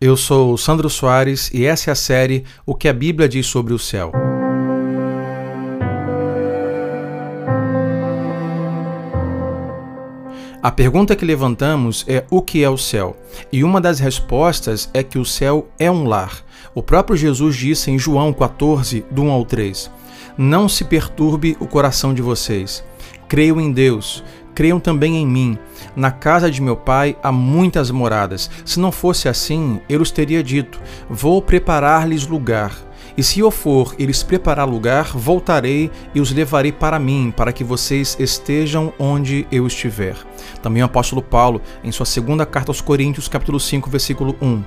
Eu sou Sandro Soares e essa é a série O que a Bíblia diz sobre o céu. A pergunta que levantamos é o que é o céu? E uma das respostas é que o céu é um lar. O próprio Jesus disse em João 14, do 1 ao 3: Não se perturbe o coração de vocês. Creio em Deus, creiam também em mim. Na casa de meu pai há muitas moradas. Se não fosse assim, eu os teria dito: Vou preparar-lhes lugar. E se eu for e lhes preparar lugar, voltarei e os levarei para mim, para que vocês estejam onde eu estiver. Também o apóstolo Paulo, em sua segunda carta aos Coríntios, capítulo 5, versículo 1.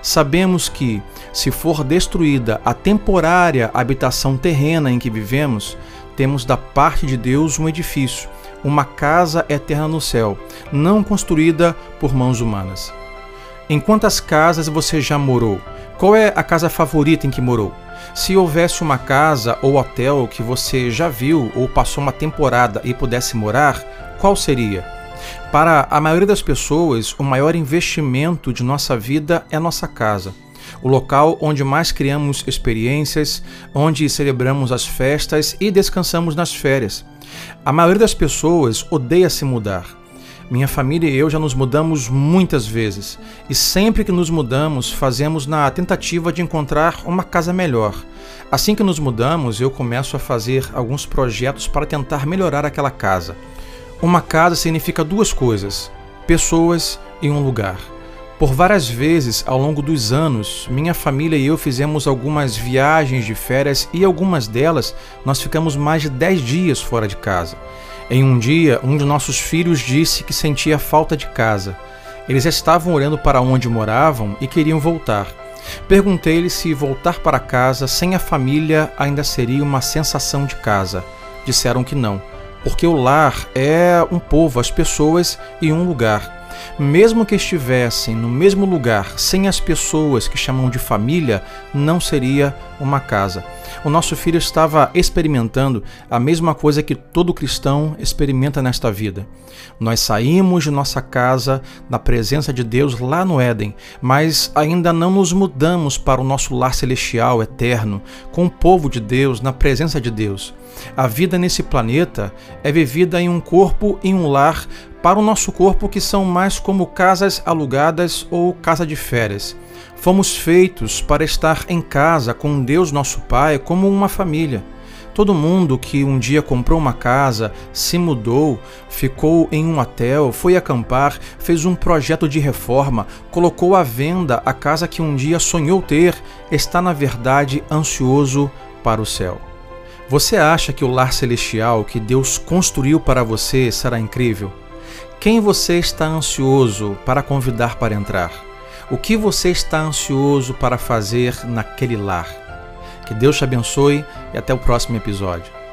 Sabemos que, se for destruída a temporária habitação terrena em que vivemos, temos da parte de Deus um edifício, uma casa eterna no céu, não construída por mãos humanas. Em quantas casas você já morou? Qual é a casa favorita em que morou? Se houvesse uma casa ou hotel que você já viu ou passou uma temporada e pudesse morar, qual seria? Para a maioria das pessoas, o maior investimento de nossa vida é nossa casa. O local onde mais criamos experiências, onde celebramos as festas e descansamos nas férias. A maioria das pessoas odeia se mudar. Minha família e eu já nos mudamos muitas vezes, e sempre que nos mudamos, fazemos na tentativa de encontrar uma casa melhor. Assim que nos mudamos, eu começo a fazer alguns projetos para tentar melhorar aquela casa. Uma casa significa duas coisas: pessoas e um lugar. Por várias vezes ao longo dos anos, minha família e eu fizemos algumas viagens de férias e algumas delas nós ficamos mais de 10 dias fora de casa. Em um dia, um de nossos filhos disse que sentia falta de casa. Eles estavam olhando para onde moravam e queriam voltar. Perguntei-lhe se voltar para casa sem a família ainda seria uma sensação de casa. Disseram que não, porque o lar é um povo, as pessoas e um lugar. Mesmo que estivessem no mesmo lugar, sem as pessoas que chamam de família, não seria uma casa. O nosso filho estava experimentando a mesma coisa que todo cristão experimenta nesta vida. Nós saímos de nossa casa, da presença de Deus lá no Éden, mas ainda não nos mudamos para o nosso lar celestial eterno, com o povo de Deus, na presença de Deus. A vida nesse planeta é vivida em um corpo, em um lar, para o nosso corpo que são mais como casas alugadas ou casa de férias. Fomos feitos para estar em casa com Deus nosso Pai como uma família. Todo mundo que um dia comprou uma casa, se mudou, ficou em um hotel, foi acampar, fez um projeto de reforma, colocou à venda a casa que um dia sonhou ter, está na verdade ansioso para o céu. Você acha que o lar celestial que Deus construiu para você será incrível? Quem você está ansioso para convidar para entrar? O que você está ansioso para fazer naquele lar? Que Deus te abençoe e até o próximo episódio.